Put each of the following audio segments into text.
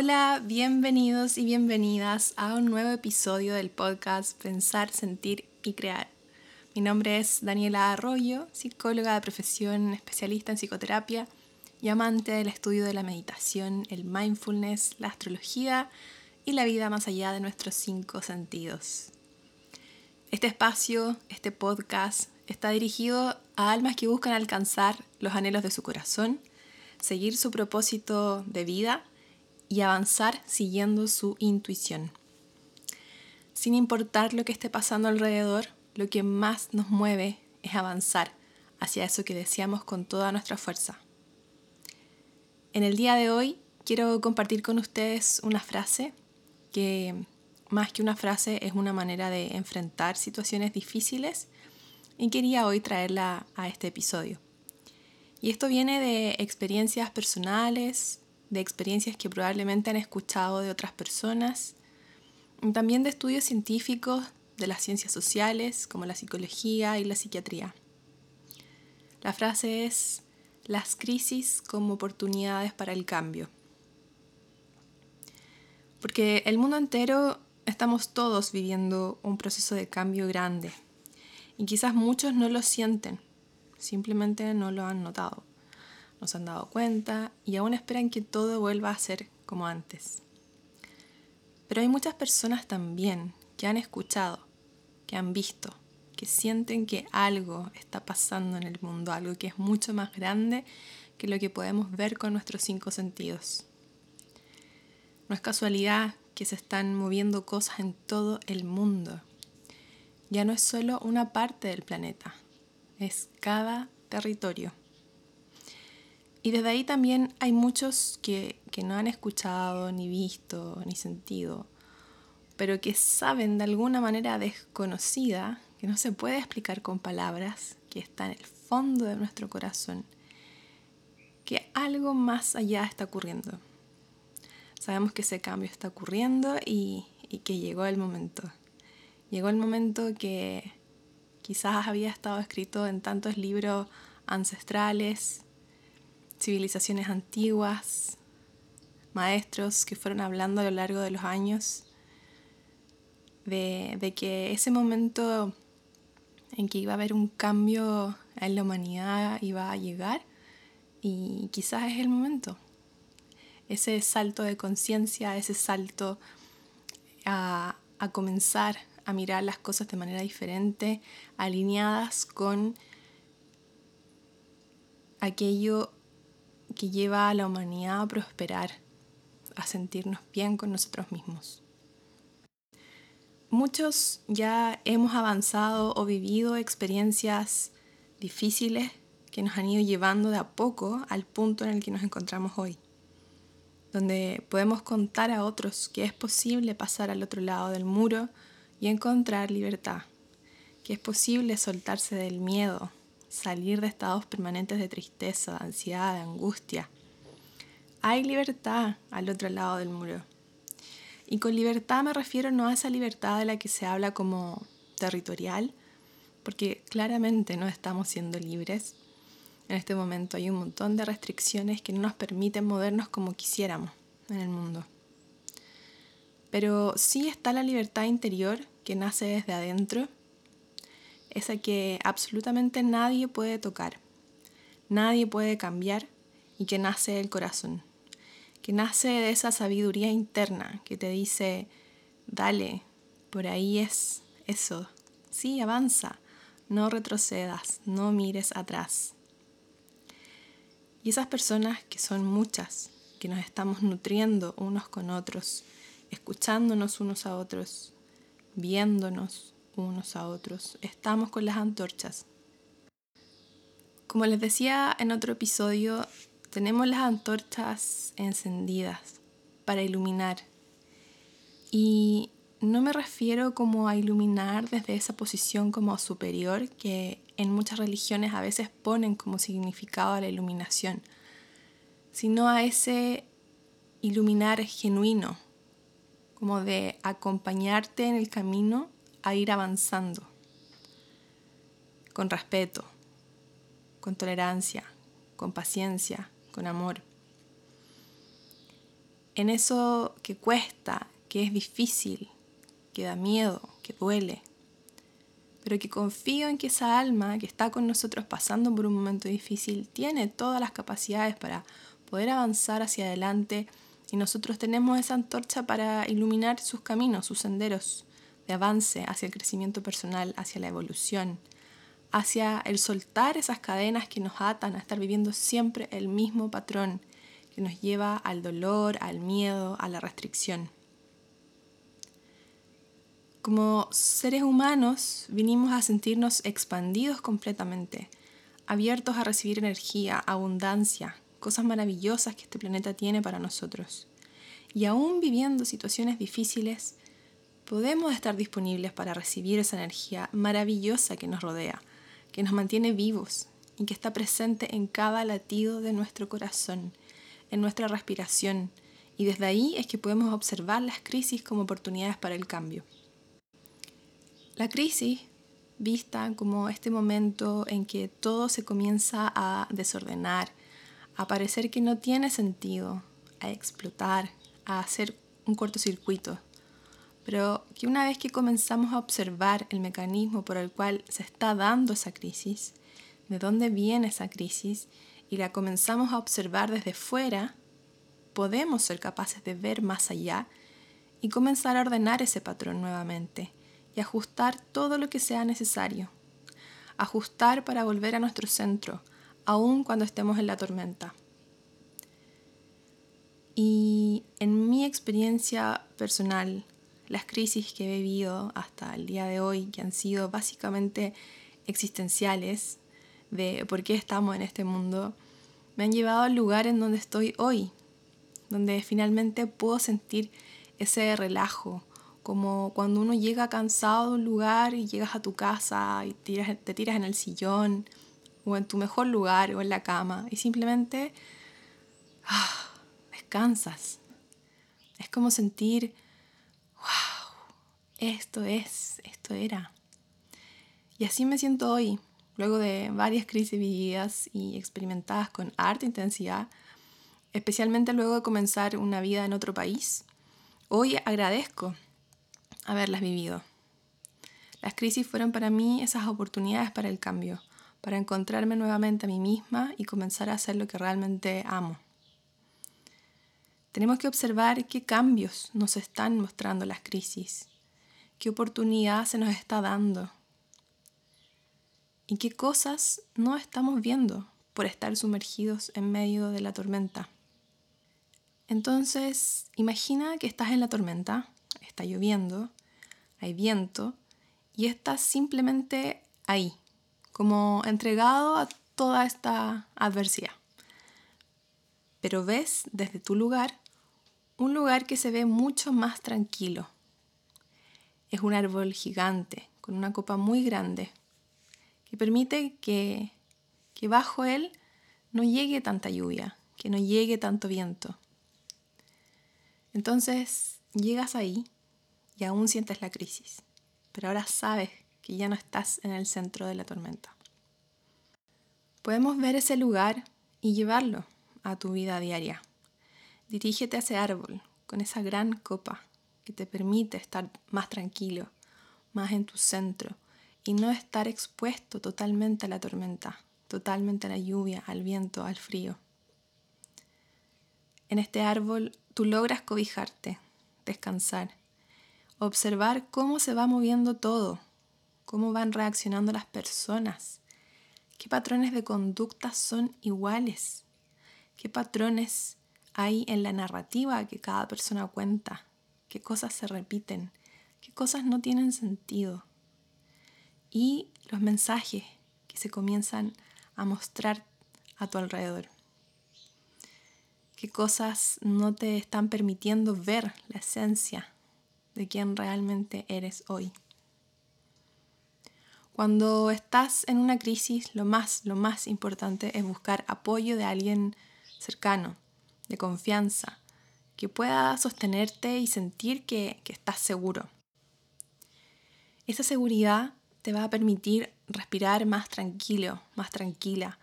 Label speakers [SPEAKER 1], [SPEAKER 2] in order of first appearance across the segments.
[SPEAKER 1] Hola, bienvenidos y bienvenidas a un nuevo episodio del podcast Pensar, Sentir y Crear. Mi nombre es Daniela Arroyo, psicóloga de profesión, especialista en psicoterapia y amante del estudio de la meditación, el mindfulness, la astrología y la vida más allá de nuestros cinco sentidos. Este espacio, este podcast, está dirigido a almas que buscan alcanzar los anhelos de su corazón, seguir su propósito de vida y avanzar siguiendo su intuición. Sin importar lo que esté pasando alrededor, lo que más nos mueve es avanzar hacia eso que deseamos con toda nuestra fuerza. En el día de hoy quiero compartir con ustedes una frase que más que una frase es una manera de enfrentar situaciones difíciles y quería hoy traerla a este episodio. Y esto viene de experiencias personales, de experiencias que probablemente han escuchado de otras personas, también de estudios científicos de las ciencias sociales como la psicología y la psiquiatría. La frase es las crisis como oportunidades para el cambio. Porque el mundo entero estamos todos viviendo un proceso de cambio grande y quizás muchos no lo sienten, simplemente no lo han notado, no se han dado cuenta y aún esperan que todo vuelva a ser como antes. Pero hay muchas personas también que han escuchado, que han visto, que sienten que algo está pasando en el mundo, algo que es mucho más grande que lo que podemos ver con nuestros cinco sentidos. No es casualidad que se están moviendo cosas en todo el mundo. Ya no es solo una parte del planeta, es cada territorio. Y desde ahí también hay muchos que, que no han escuchado, ni visto, ni sentido, pero que saben de alguna manera desconocida, que no se puede explicar con palabras, que está en el fondo de nuestro corazón, que algo más allá está ocurriendo. Sabemos que ese cambio está ocurriendo y, y que llegó el momento. Llegó el momento que quizás había estado escrito en tantos libros ancestrales, civilizaciones antiguas, maestros que fueron hablando a lo largo de los años, de, de, que ese momento en que iba a haber un cambio en la humanidad iba a llegar y quizás es el momento. Ese salto de conciencia, ese salto a, a comenzar a mirar las cosas de manera diferente, alineadas con aquello que lleva a la humanidad a prosperar, a sentirnos bien con nosotros mismos. Muchos ya hemos avanzado o vivido experiencias difíciles que nos han ido llevando de a poco al punto en el que nos encontramos hoy, donde podemos contar a otros que es posible pasar al otro lado del muro y encontrar libertad, que es posible soltarse del miedo, salir de estados permanentes de tristeza, de ansiedad, de angustia. Hay libertad al otro lado del muro. Y con libertad me refiero no a esa libertad de la que se habla como territorial, porque claramente no estamos siendo libres. En este momento hay un montón de restricciones que no nos permiten movernos como quisiéramos en el mundo. Pero sí está la libertad interior que nace desde adentro esa que absolutamente nadie puede tocar, nadie puede cambiar y que nace del corazón, que nace de esa sabiduría interna que te dice, dale, por ahí es eso, sí, avanza, no retrocedas, no mires atrás. Y esas personas que son muchas, que nos estamos nutriendo unos con otros, escuchándonos unos a otros, viéndonos, unos a otros. Estamos con las antorchas. Como les decía en otro episodio, tenemos las antorchas encendidas para iluminar. Y no me refiero como a iluminar desde esa posición como superior que en muchas religiones a veces ponen como significado a la iluminación, sino a ese iluminar genuino, como de acompañarte en el camino a ir avanzando con respeto, con tolerancia, con paciencia, con amor. en eso que cuesta, que es difícil, que da miedo, que duele, pero que confío en que esa alma que está con nosotros pasando por un momento difícil tiene todas las capacidades para poder avanzar hacia adelante y nosotros tenemos esa antorcha para iluminar sus caminos, sus senderos de avance hacia el crecimiento personal, hacia la evolución, hacia el soltar esas cadenas que nos atan a estar viviendo siempre el mismo patrón que nos lleva al dolor, al miedo, a la restricción. Como seres humanos vinimos a sentirnos expandidos completamente, abiertos a recibir energía, abundancia, cosas maravillosas que este planeta tiene para nosotros. Y aún viviendo situaciones difíciles, podemos estar disponibles para recibir esa energía maravillosa que nos rodea, que nos mantiene vivos y que está presente en cada latido de nuestro corazón, en nuestra respiración, y desde ahí es que podemos observar las crisis como oportunidades para el cambio. La crisis, vista como este momento en que todo se comienza a desordenar, a parecer que no tiene sentido, a explotar, a hacer un cortocircuito, pero que una vez que comenzamos a observar el mecanismo por el cual se está dando esa crisis, de dónde viene esa crisis, y la comenzamos a observar desde fuera, podemos ser capaces de ver más allá y comenzar a ordenar ese patrón nuevamente y ajustar todo lo que sea necesario. Ajustar para volver a nuestro centro, aun cuando estemos en la tormenta. Y en mi experiencia personal, las crisis que he vivido hasta el día de hoy, que han sido básicamente existenciales, de por qué estamos en este mundo, me han llevado al lugar en donde estoy hoy, donde finalmente puedo sentir ese relajo, como cuando uno llega cansado de un lugar y llegas a tu casa y te tiras en el sillón o en tu mejor lugar o en la cama y simplemente ah, descansas. Es como sentir esto es, esto era. Y así me siento hoy, luego de varias crisis vividas y experimentadas con harta intensidad, especialmente luego de comenzar una vida en otro país. Hoy agradezco haberlas vivido. Las crisis fueron para mí esas oportunidades para el cambio, para encontrarme nuevamente a mí misma y comenzar a hacer lo que realmente amo. Tenemos que observar qué cambios nos están mostrando las crisis, qué oportunidad se nos está dando y qué cosas no estamos viendo por estar sumergidos en medio de la tormenta. Entonces, imagina que estás en la tormenta, está lloviendo, hay viento y estás simplemente ahí, como entregado a toda esta adversidad. Pero ves desde tu lugar un lugar que se ve mucho más tranquilo. Es un árbol gigante con una copa muy grande que permite que, que bajo él no llegue tanta lluvia, que no llegue tanto viento. Entonces llegas ahí y aún sientes la crisis, pero ahora sabes que ya no estás en el centro de la tormenta. Podemos ver ese lugar y llevarlo a tu vida diaria. Dirígete a ese árbol con esa gran copa que te permite estar más tranquilo, más en tu centro y no estar expuesto totalmente a la tormenta, totalmente a la lluvia, al viento, al frío. En este árbol tú logras cobijarte, descansar, observar cómo se va moviendo todo, cómo van reaccionando las personas, qué patrones de conducta son iguales, qué patrones hay en la narrativa que cada persona cuenta, qué cosas se repiten, qué cosas no tienen sentido. Y los mensajes que se comienzan a mostrar a tu alrededor. Qué cosas no te están permitiendo ver la esencia de quién realmente eres hoy. Cuando estás en una crisis, lo más, lo más importante es buscar apoyo de alguien cercano, de confianza, que pueda sostenerte y sentir que, que estás seguro. Esa seguridad te va a permitir respirar más tranquilo, más tranquila.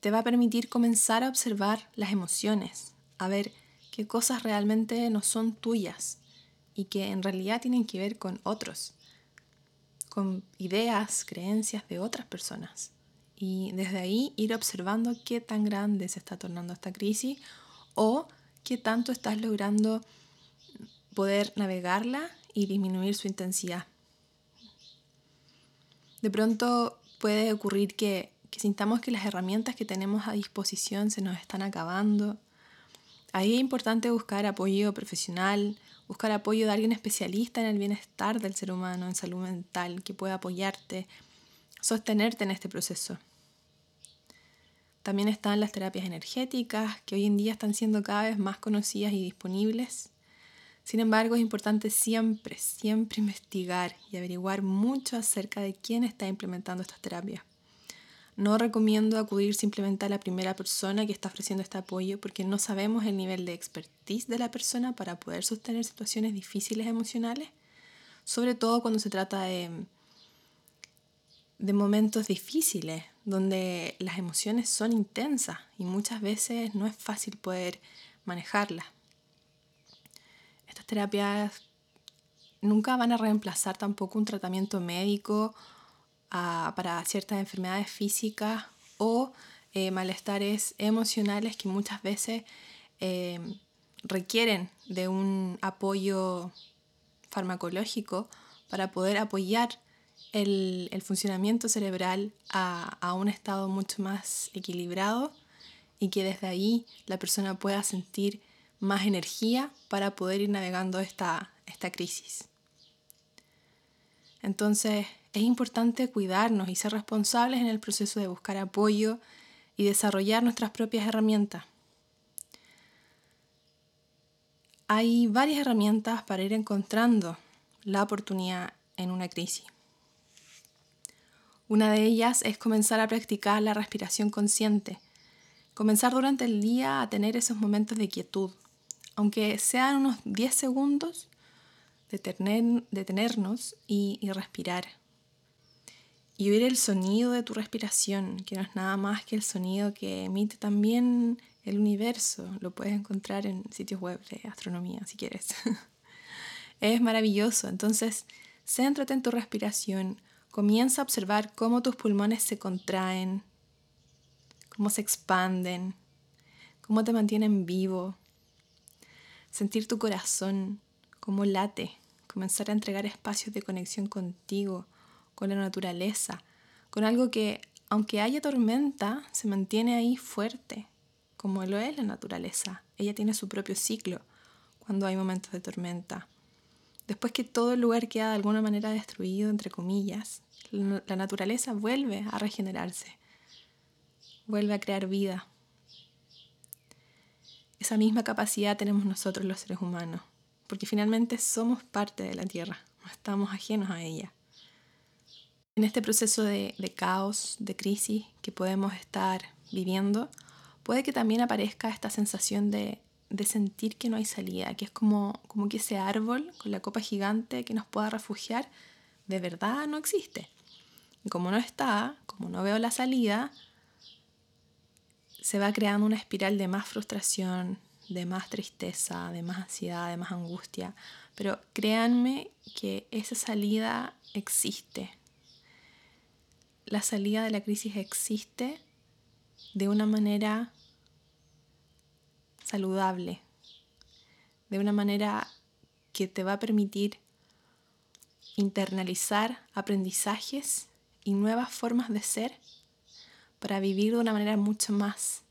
[SPEAKER 1] Te va a permitir comenzar a observar las emociones, a ver qué cosas realmente no son tuyas y que en realidad tienen que ver con otros, con ideas, creencias de otras personas. Y desde ahí ir observando qué tan grande se está tornando esta crisis o qué tanto estás logrando poder navegarla y disminuir su intensidad. De pronto puede ocurrir que, que sintamos que las herramientas que tenemos a disposición se nos están acabando. Ahí es importante buscar apoyo profesional, buscar apoyo de alguien especialista en el bienestar del ser humano, en salud mental, que pueda apoyarte, sostenerte en este proceso. También están las terapias energéticas, que hoy en día están siendo cada vez más conocidas y disponibles. Sin embargo, es importante siempre, siempre investigar y averiguar mucho acerca de quién está implementando estas terapias. No recomiendo acudir simplemente a la primera persona que está ofreciendo este apoyo porque no sabemos el nivel de expertise de la persona para poder sostener situaciones difíciles emocionales, sobre todo cuando se trata de, de momentos difíciles, donde las emociones son intensas y muchas veces no es fácil poder manejarlas. Terapias nunca van a reemplazar tampoco un tratamiento médico ah, para ciertas enfermedades físicas o eh, malestares emocionales que muchas veces eh, requieren de un apoyo farmacológico para poder apoyar el, funcionamiento cerebral a, a, un estado mucho más equilibrado y que desde ahí la persona pueda sentir más energía para poder ir navegando esta, esta crisis. Entonces es importante cuidarnos y ser responsables en el proceso de buscar apoyo y desarrollar nuestras propias herramientas. Hay varias herramientas para ir encontrando la oportunidad en una crisis. Una de ellas es comenzar a practicar la respiración consciente, comenzar durante el día a tener esos momentos de quietud, aunque sean unos 10 segundos, detenernos y, y respirar. Y oír el sonido de tu respiración, que no es nada más que el sonido que emite también el universo. Lo puedes encontrar en sitios web de astronomía si quieres. es maravilloso. Entonces, céntrate en tu respiración. Comienza a observar cómo tus pulmones se contraen, cómo se expanden, cómo te mantienen vivo, sentir tu corazón como late, comenzar a entregar espacios de conexión contigo, con la naturaleza, con algo que, aunque haya tormenta, se mantiene ahí fuerte, como lo es la naturaleza. Ella tiene su propio ciclo cuando hay momentos de tormenta. Después que todo el lugar queda de alguna manera destruido, entre comillas, la naturaleza vuelve a regenerarse, vuelve a crear vida. Esa misma capacidad tenemos nosotros los seres humanos, porque finalmente somos parte de la Tierra, no estamos ajenos a ella. En este proceso de, caos, de crisis que podemos estar viviendo, puede que también aparezca esta sensación de, sentir que no hay salida, que es como, como que ese árbol con la copa gigante que nos pueda refugiar, de verdad no existe. Y como no está, como no veo la salida, se va creando una espiral de más frustración, de más tristeza, de más ansiedad, de más angustia. Pero créanme que esa salida existe. La salida de la crisis existe de una manera saludable, de una manera que te va a permitir internalizar aprendizajes y nuevas formas de ser para vivir de una manera mucho más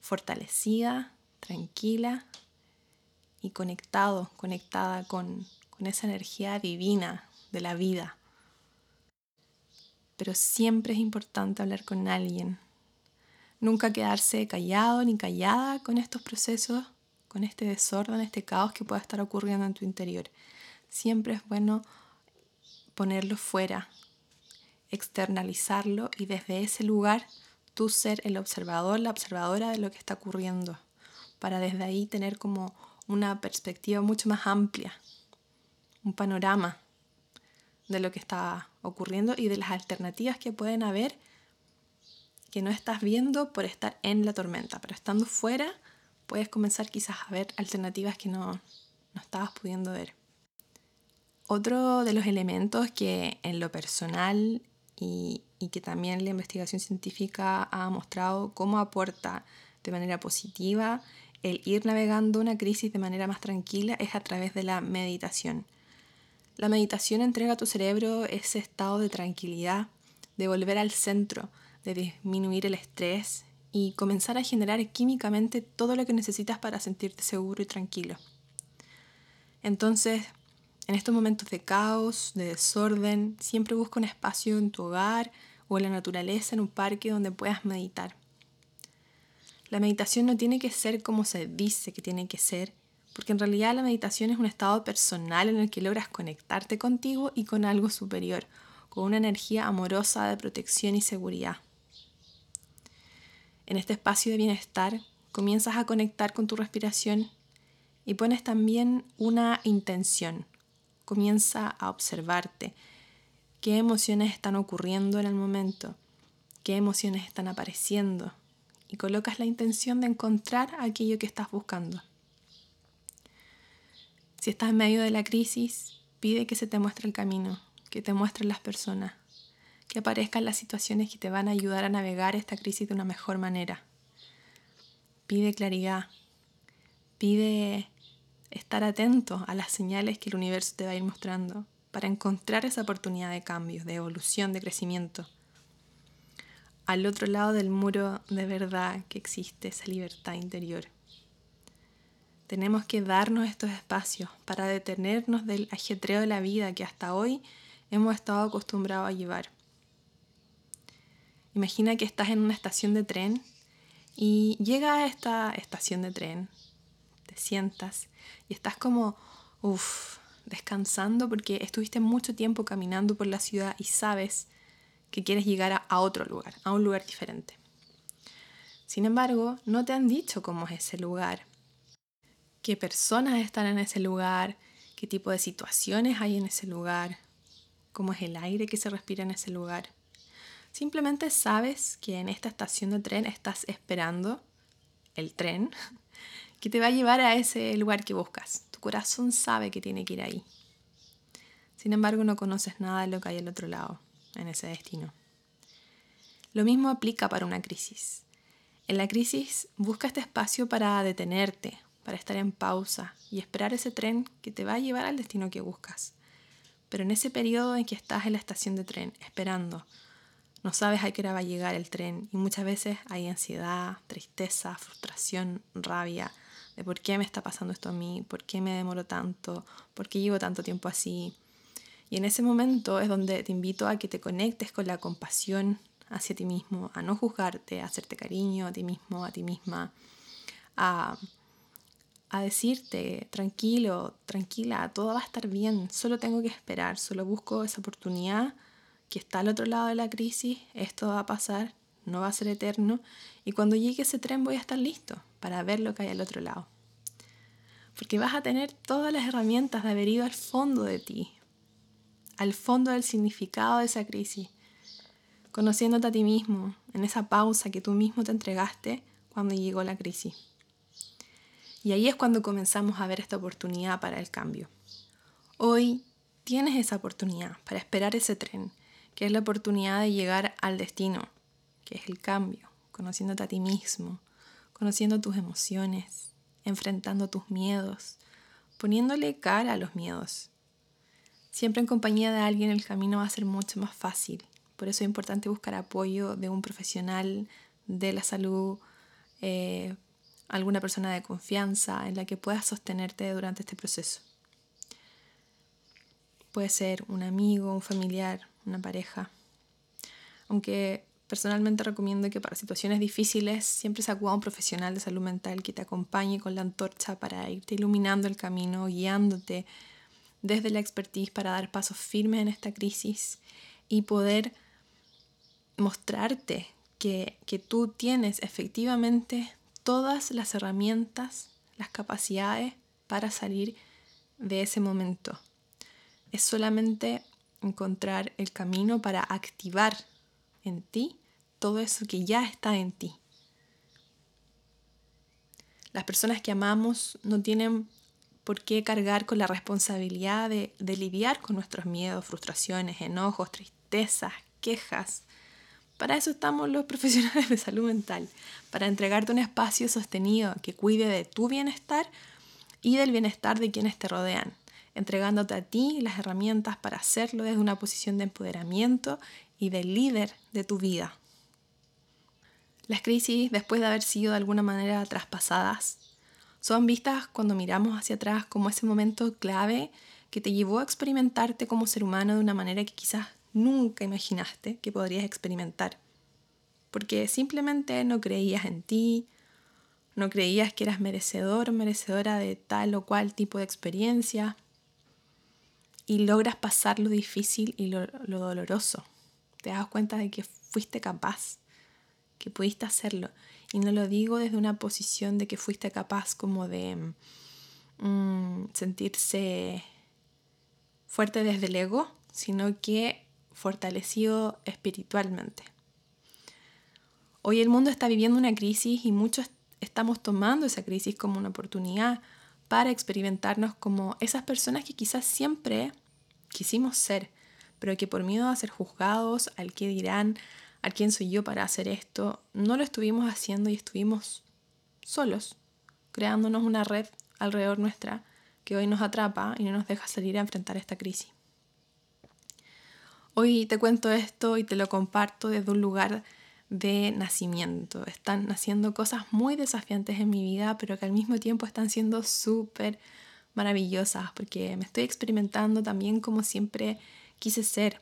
[SPEAKER 1] fortalecida, tranquila y conectado, conectada con, con esa energía divina de la vida. Pero siempre es importante hablar con alguien. Nunca quedarse callado ni callada con estos procesos, con este desorden, este caos que pueda estar ocurriendo en tu interior. Siempre es bueno ponerlo fuera, externalizarlo y desde ese lugar tú ser el observador, la observadora de lo que está ocurriendo, para desde ahí tener como una perspectiva mucho más amplia, un panorama de lo que está ocurriendo y de las alternativas que pueden haber que no estás viendo por estar en la tormenta, pero estando fuera puedes comenzar quizás a ver alternativas que no, no estabas pudiendo ver. Otro de los elementos que en lo personal y, y, que también la investigación científica ha mostrado cómo aporta de manera positiva el ir navegando una crisis de manera más tranquila es a través de la meditación. La meditación entrega a tu cerebro ese estado de tranquilidad, de volver al centro, de disminuir el estrés y comenzar a generar químicamente todo lo que necesitas para sentirte seguro y tranquilo. Entonces, en estos momentos de caos, de desorden, siempre busca un espacio en tu hogar o en la naturaleza, en un parque donde puedas meditar. La meditación no tiene que ser como se dice que tiene que ser, porque en realidad la meditación es un estado personal en el que logras conectarte contigo y con algo superior, con una energía amorosa de protección y seguridad. En este espacio de bienestar comienzas a conectar con tu respiración y pones también una intención, comienza a observarte. Qué emociones están ocurriendo en el momento, qué emociones están apareciendo y colocas la intención de encontrar aquello que estás buscando. Si estás en medio de la crisis, pide que se te muestre el camino, que te muestren las personas, que aparezcan las situaciones que te van a ayudar a navegar esta crisis de una mejor manera. Pide claridad, pide estar atento a las señales que el universo te va a ir mostrando para encontrar esa oportunidad de cambio, de evolución, de crecimiento. Al otro lado del muro de verdad que existe esa libertad interior. Tenemos que darnos estos espacios para detenernos del ajetreo de la vida que hasta hoy hemos estado acostumbrados a llevar. Imagina que estás en una estación de tren y llega a esta estación de tren, te sientas y estás como, uff, descansando porque estuviste mucho tiempo caminando por la ciudad y sabes que quieres llegar a, a otro lugar, a un lugar diferente. Sin embargo, no te han dicho cómo es ese lugar, qué personas están en ese lugar, qué tipo de situaciones hay en ese lugar, cómo es el aire que se respira en ese lugar. Simplemente sabes que en esta estación de tren estás esperando el tren que te va a llevar a ese lugar que buscas. Tu corazón sabe que tiene que ir ahí. Sin embargo, no conoces nada de lo que hay al otro lado, en ese destino. Lo mismo aplica para una crisis. En la crisis busca este espacio para detenerte, para estar en pausa y esperar ese tren que te va a llevar al destino que buscas. Pero en ese periodo en que estás en la estación de tren, esperando, no sabes a qué hora va a llegar el tren y muchas veces hay ansiedad, tristeza, frustración, rabia, de por qué me está pasando esto a mí, por qué me demoro tanto, por qué llevo tanto tiempo así. Y en ese momento es donde te invito a que te conectes con la compasión hacia ti mismo, a no juzgarte, a hacerte cariño a ti mismo, a ti misma, a, a decirte tranquilo, tranquila, todo va a estar bien, solo tengo que esperar, solo busco esa oportunidad que está al otro lado de la crisis, esto va a pasar, no va a ser eterno, y cuando llegue ese tren voy a estar listo para ver lo que hay al otro lado. Porque vas a tener todas las herramientas de haber ido al fondo de ti, al fondo del significado de esa crisis, conociéndote a ti mismo, en esa pausa que tú mismo te entregaste cuando llegó la crisis. Y ahí es cuando comenzamos a ver esta oportunidad para el cambio. Hoy tienes esa oportunidad para esperar ese tren, que es la oportunidad de llegar al destino, que es el cambio, conociéndote a ti mismo, conociendo tus emociones, enfrentando tus miedos, poniéndole cara a los miedos. Siempre en compañía de alguien el camino va a ser mucho más fácil. Por eso es importante buscar apoyo de un profesional de la salud, eh, alguna persona de confianza en la que puedas sostenerte durante este proceso. Puede ser un amigo, un familiar, una pareja. Aunque personalmente recomiendo que para situaciones difíciles siempre se acuda a un profesional de salud mental que te acompañe con la antorcha para irte iluminando el camino, guiándote desde la expertise para dar pasos firmes en esta crisis y poder mostrarte que, que tú tienes efectivamente todas las herramientas, las capacidades para salir de ese momento. Es solamente encontrar el camino para activar en ti todo eso que ya está en ti. Las personas que amamos no tienen por qué cargar con la responsabilidad de, de lidiar con nuestros miedos, frustraciones, enojos, tristezas, quejas. Para eso estamos los profesionales de salud mental, para entregarte un espacio sostenido que cuide de tu bienestar y del bienestar de quienes te rodean, entregándote a ti las herramientas para hacerlo desde una posición de empoderamiento y de líder de tu vida. Las crisis, después de haber sido de alguna manera traspasadas, son vistas cuando miramos hacia atrás como ese momento clave que te llevó a experimentarte como ser humano de una manera que quizás nunca imaginaste que podrías experimentar. Porque simplemente no creías en ti, no creías que eras merecedor merecedora de tal o cual tipo de experiencia y logras pasar lo difícil y lo, doloroso. Te das cuenta de que fuiste capaz, que pudiste hacerlo. Y no lo digo desde una posición de que fuiste capaz como de mm, sentirse fuerte desde el ego, sino que fortalecido espiritualmente. Hoy el mundo está viviendo una crisis y muchos estamos tomando esa crisis como una oportunidad para experimentarnos como esas personas que quizás siempre quisimos ser, pero que por miedo a ser juzgados, al que dirán, al quién soy yo para hacer esto, no lo estuvimos haciendo y estuvimos solos, creándonos una red alrededor nuestra que hoy nos atrapa y no nos deja salir a enfrentar esta crisis. Hoy te cuento esto y te lo comparto desde un lugar de nacimiento. Están naciendo cosas muy desafiantes en mi vida, pero que al mismo tiempo están siendo súper maravillosas, porque me estoy experimentando también como siempre quise ser,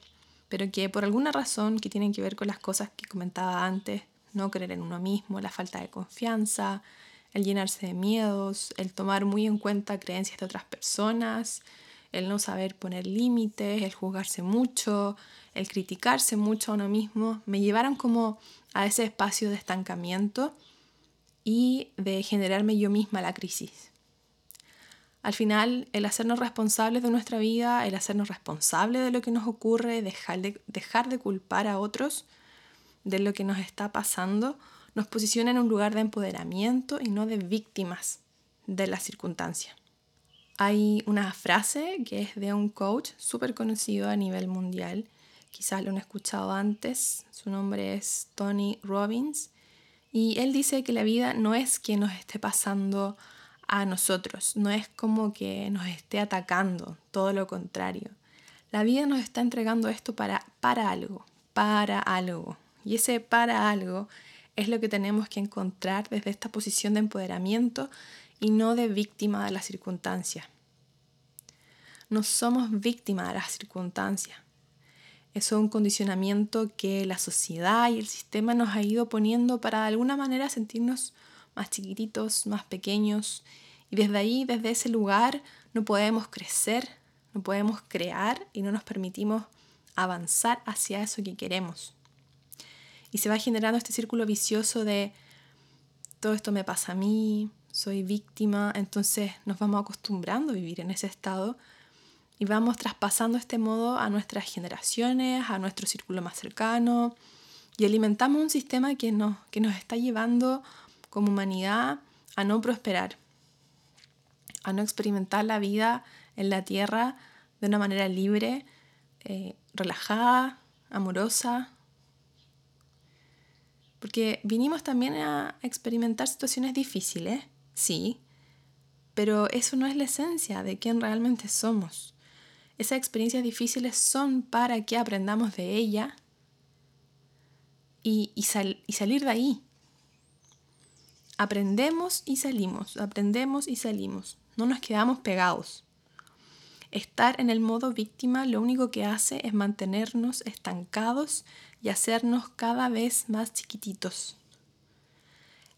[SPEAKER 1] pero que por alguna razón que tienen que ver con las cosas que comentaba antes, no creer en uno mismo, la falta de confianza, el llenarse de miedos, el tomar muy en cuenta creencias de otras personas, el no saber poner límites, el juzgarse mucho, el criticarse mucho a uno mismo, me llevaron como a ese espacio de estancamiento y de generarme yo misma la crisis. Al final, el hacernos responsables de nuestra vida, el hacernos responsables de lo que nos ocurre, dejar de, dejar de culpar a otros de lo que nos está pasando, nos posiciona en un lugar de empoderamiento y no de víctimas de la circunstancia. Hay una frase que es de un coach súper conocido a nivel mundial quizás lo han escuchado antes, su nombre es Tony Robbins, y él dice que la vida no es que nos esté pasando a nosotros, no es como que nos esté atacando, todo lo contrario. La vida nos está entregando esto para, para algo, para algo. Y ese para algo es lo que tenemos que encontrar desde esta posición de empoderamiento y no de víctima de las circunstancias. No somos víctimas de las circunstancias. Eso es un condicionamiento que la sociedad y el sistema nos ha ido poniendo para de alguna manera sentirnos más chiquititos, más pequeños. Y desde ahí, desde ese lugar, no podemos crecer, no podemos crear y no nos permitimos avanzar hacia eso que queremos. Y se va generando este círculo vicioso de todo esto me pasa a mí, soy víctima, entonces nos vamos acostumbrando a vivir en ese estado y vamos traspasando este modo a nuestras generaciones, a nuestro círculo más cercano y alimentamos un sistema que nos, que nos está llevando como humanidad a no prosperar, a no experimentar la vida en la tierra de una manera libre, eh, relajada, amorosa. Porque vinimos también a experimentar situaciones difíciles, sí, pero eso no es la esencia de quién realmente somos. Esas experiencias difíciles son para que aprendamos de ella y, y, salir de ahí. Aprendemos y salimos, aprendemos y salimos. No nos quedamos pegados. Estar en el modo víctima lo único que hace es mantenernos estancados y hacernos cada vez más chiquititos.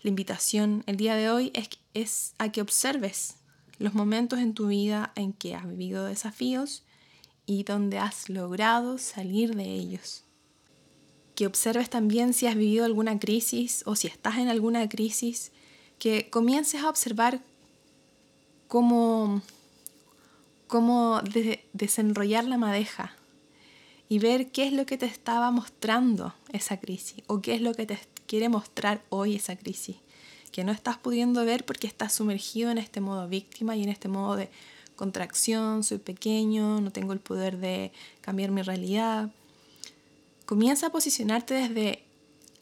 [SPEAKER 1] La invitación el día de hoy es, es a que observes los momentos en tu vida en que has vivido desafíos y donde has logrado salir de ellos. Que observes también si has vivido alguna crisis o si estás en alguna crisis, que comiences a observar cómo, cómo desenrollar la madeja y ver qué es lo que te estaba mostrando esa crisis o qué es lo que te quiere mostrar hoy esa crisis. Que no estás pudiendo ver porque estás sumergido en este modo víctima y en este modo de contracción, soy pequeño, no tengo el poder de cambiar mi realidad. Comienza a posicionarte desde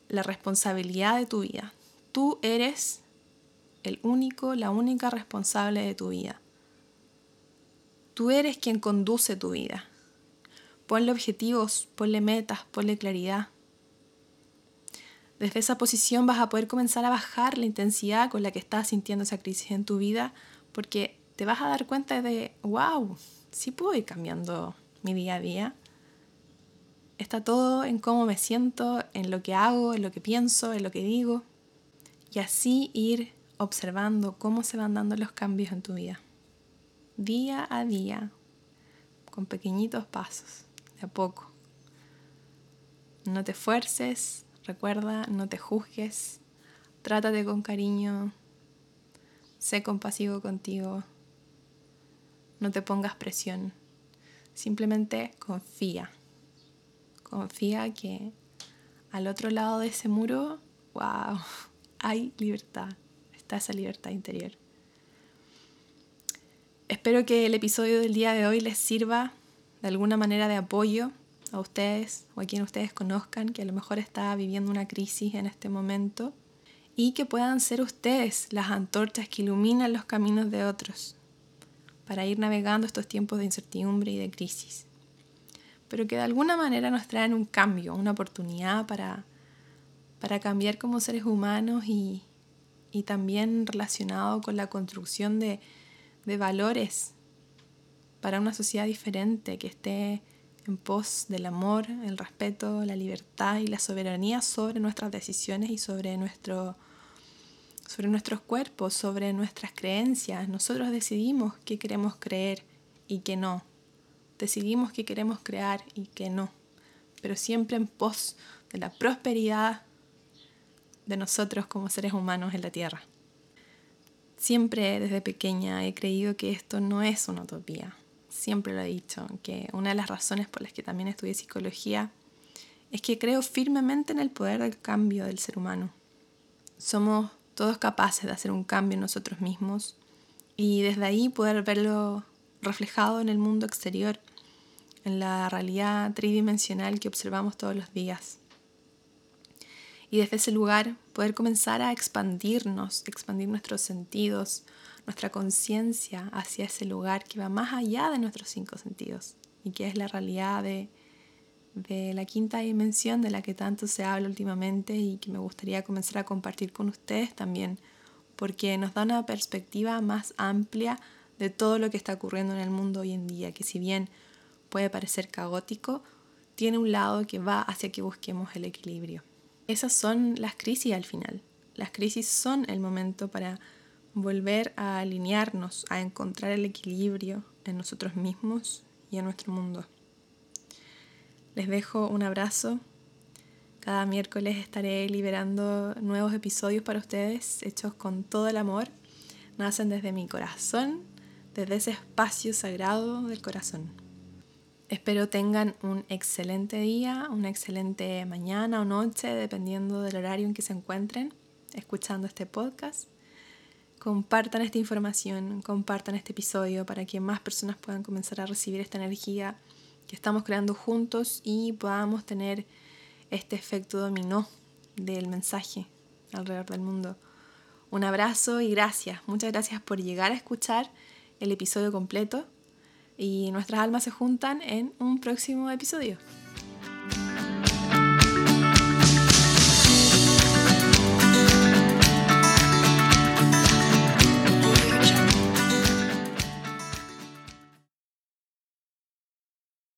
[SPEAKER 1] la responsabilidad de tu vida. Tú eres el único, la única responsable de tu vida. Tú eres quien conduce tu vida. Ponle objetivos, ponle metas, ponle claridad. Desde esa posición vas a poder comenzar a bajar la intensidad con la que estás sintiendo esa crisis en tu vida, porque te vas a dar cuenta de, wow, sí puedo ir cambiando mi día a día. Está todo en cómo me siento, en lo que hago, en lo que pienso, en lo que digo. Y así ir observando cómo se van dando los cambios en tu vida día a día, con pequeñitos pasos, de a poco. No te esfuerces, recuerda, no te juzgues, trátate con cariño, sé compasivo contigo, no te pongas presión, simplemente confía, confía que al otro lado de ese muro, wow, hay libertad, está esa libertad interior. Espero que el episodio del día de hoy les sirva de alguna manera de apoyo a ustedes o a quien ustedes conozcan que a lo mejor está viviendo una crisis en este momento y que puedan ser ustedes las antorchas que iluminan los caminos de otros para ir navegando estos tiempos de incertidumbre y de crisis. Pero que de alguna manera nos traen un cambio, una oportunidad para, para cambiar como seres humanos y, y también relacionado con la construcción de, de valores para una sociedad diferente que esté en pos del amor, el respeto, la libertad y la soberanía sobre nuestras decisiones y sobre, nuestro, sobre nuestros cuerpos, sobre nuestras creencias. Nosotros decidimos qué queremos creer y qué no. Decidimos qué queremos crear y qué no. Pero siempre en pos de la prosperidad de nosotros como seres humanos en la Tierra. Siempre desde pequeña he creído que esto no es una utopía. Siempre lo he dicho, que una de las razones por las que también estudié psicología es que creo firmemente en el poder del cambio del ser humano. Somos todos capaces de hacer un cambio en nosotros mismos y desde ahí poder verlo reflejado en el mundo exterior, en la realidad tridimensional que observamos todos los días y desde ese lugar poder comenzar a expandirnos, expandir nuestros sentidos, nuestra conciencia hacia ese lugar que va más allá de nuestros cinco sentidos y que es la realidad de, de la quinta dimensión de la que tanto se habla últimamente y que me gustaría comenzar a compartir con ustedes también, porque nos da una perspectiva más amplia de todo lo que está ocurriendo en el mundo hoy en día, que si bien puede parecer caótico, tiene un lado que va hacia que busquemos el equilibrio. Esas son las crisis al final. Las crisis son el momento para volver a alinearnos, a encontrar el equilibrio en nosotros mismos y en nuestro mundo. Les dejo un abrazo. Cada miércoles estaré liberando nuevos episodios para ustedes, hechos con todo el amor. Nacen desde mi corazón, desde ese espacio sagrado del corazón. Espero tengan un excelente día, una excelente mañana o noche, dependiendo del horario en que se encuentren escuchando este podcast. Compartan esta información, compartan este episodio para que más personas puedan comenzar a recibir esta energía que estamos creando juntos y podamos tener este efecto dominó del mensaje alrededor del mundo. Un abrazo y gracias. Muchas gracias por llegar a escuchar el episodio completo y nuestras almas se juntan en un próximo episodio.